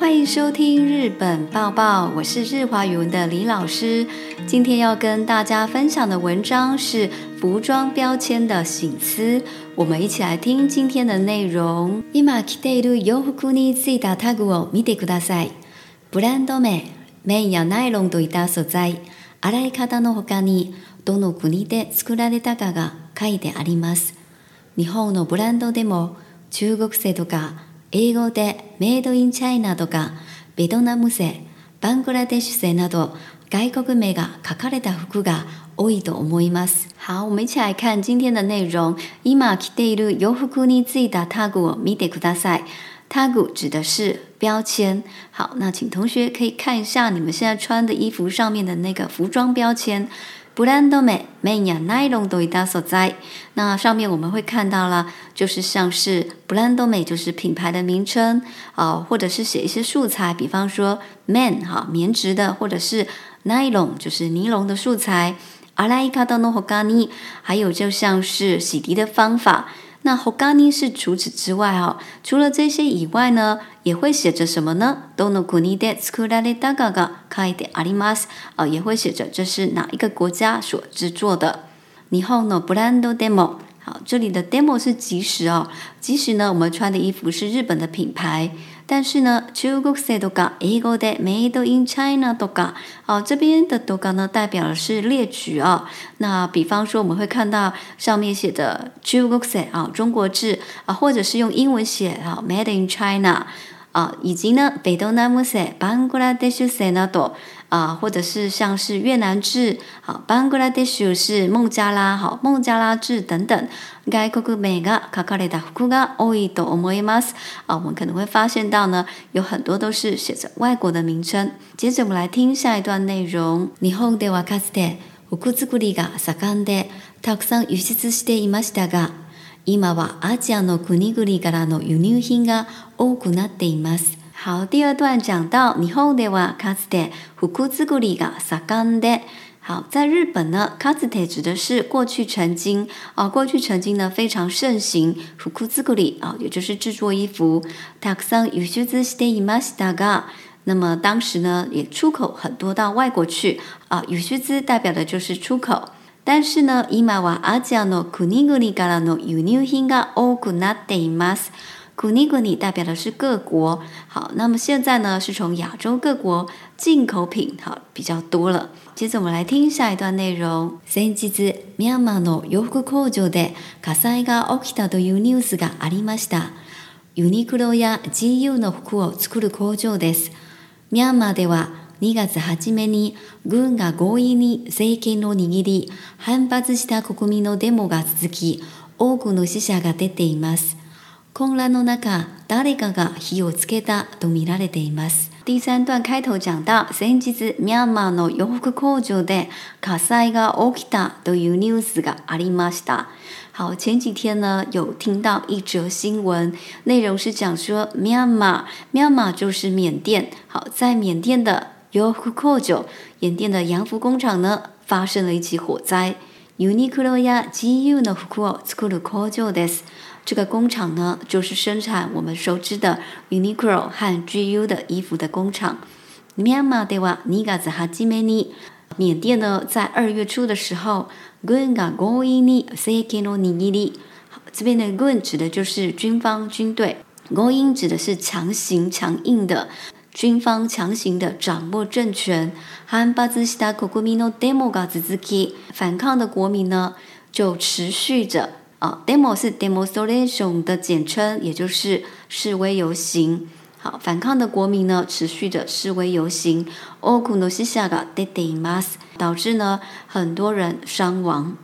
欢迎收听《日本报报》，我是日华语文的李老师。今天要跟大家分享的文章是《服装标签的醒思》。我们一起来听今天的内容。イマキテルヨフクニジタタグをミテクダサイ。ブランド名、麺やナイロンといった素材、洗い方のほかにどの国で作られたかが書いてあります。日本のブランドでも中国製とか。英語でメイドインチャイナとかベトナム製、バングラデシュ製など外国名が書かれた服が多いと思います。好，我们一起来看今天的内容。今着ている洋服についたタグを見てください。タグ指的是标签。好，那请同学可以看一下你们现在穿的衣服上面的那个服装标签。布兰多美、美メンやナイロンといっ所在、那上面我们会看到了，就是像是布兰多美，就是品牌的名称，啊，或者是写一些素材，比方说 man 哈棉质的，或者是ナイロン就是尼龙的素材。阿拉イ卡多诺ホガニ，还有就像是洗涤的方法。那 Hokkani 是除此之外哈，除了这些以外呢，也会写着什么呢？Dono kunide tsukurare dagaga kaiden arimas，啊，也会写着这是哪一个国家所制作的？Nihon no brando demo。好，这里的 demo 是即时哦。即时呢，我们穿的衣服是日本的品牌，但是呢，Chugoku Seido ga made in China do ga。哦，这边的 do ga 呢，代表的是列举啊。那比方说，我们会看到上面写的 Chugoku s e i d 中国制啊，或者是用英文写啊，Made in China。啊，以及呢，北东南木塞、班果拉德属塞那朵啊，或者是像是越南制，好，班果拉德属是孟加拉，好，孟加拉制等等。啊，我们可能会发现到呢，有很多都是写着外国的名称。接着我们来听下一段内容。今はアジアの国々からの輸入品が多くなっています。好，第二段讲到，日本ではかつて服作りが盛んで。好，在日本呢，かつて指的是过去曾经，啊，过去曾经呢非常盛行服作り，啊，也就是制作衣服。たくさん輸出していましたが，那么当时呢也出口很多到外国去，啊，輸出代表的就是出口。但是呢、今はアジアの国々からの輸入品が多くなっています。国々代表的是各国。好，那么现在呢是从亚洲各国进口品好比较多了。接着我们来听下一段内容。先日、ミャンマーの洋服工場で火災が起きたというニュースがありました。ユニクロや GU の服を作る工場です。ミャンマーでは2月初めに軍が強引に政権を握り、反発した国民のデモが続き、多くの死者が出ています。混乱の中、誰かが火をつけたと見られています。第3段開頭讲到、先日、ミャンマーの洋服工場で火災が起きたというニュースがありました。好，前几天呢有听到一则新闻，内容是讲说 m y a n m a r m y a 就是缅甸。好，在缅甸的杨福高桥，缅甸的杨福工厂呢发生了一起火灾。Uniqlo や GU の服を作る工場です。这个工厂呢，就是生产我们熟知的 Uniqlo 和 GU 的衣服的工厂。缅甸呢，在二月初的时候，军が攻撃にせきのニギリ。这边的军指的就是军方、军队，攻撃指的是强行、强硬的。军方强行的掌握政权，反抗的国民呢就持续着啊，demo 是 demonstration 的简称，也就是示威游行。好，反抗的国民呢持续着示威游行，导致呢很多人伤亡。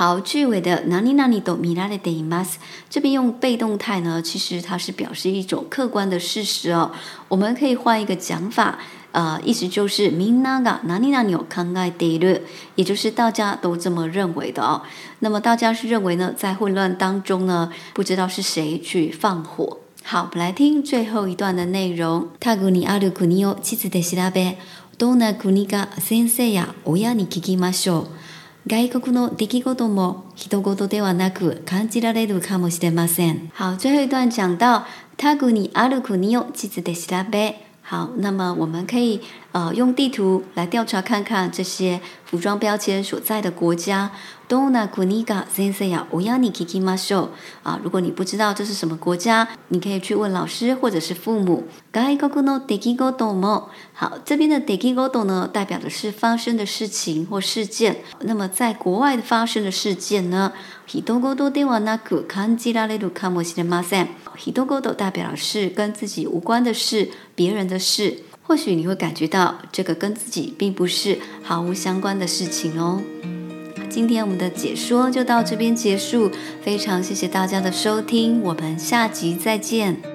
好，句尾的ナニナニとミラのデイマス这边用被动态呢，其实它是表示一种客观的事实哦。我们可以换一个讲法，呃，意思就是みんながナニナニを考えて也就是大家都这么认为的哦。那么大家是认为呢，在混乱当中呢，不知道是谁去放火。好，我们来听最后一段的内容。タグニアルグニオ妻子で調べどんな国が先生や親に聞きましょう。外国の出来事も人事ではなく感じられるかもしれません。好，最後一段讲到タグにある国を地図で調べ。好，那么我们可以呃用地图来调查看看这些服装标签所在的国家，Dona Kuniya Senzai Oyani Kikimasho 啊，如果你不知道这是什么国家，你可以去问老师或者是父母。Kai koko no deki godomo，好，这边的 deki godo 呢，代表的是发生的事情或事件。那么在国外发生的事件呢，Hitogodo de wa naku kanji raretu kamu shite masen，Hitogodo 代表是跟自己无关的事，别人的事。或许你会感觉到这个跟自己并不是毫无相关的事情哦。今天我们的解说就到这边结束，非常谢谢大家的收听，我们下集再见。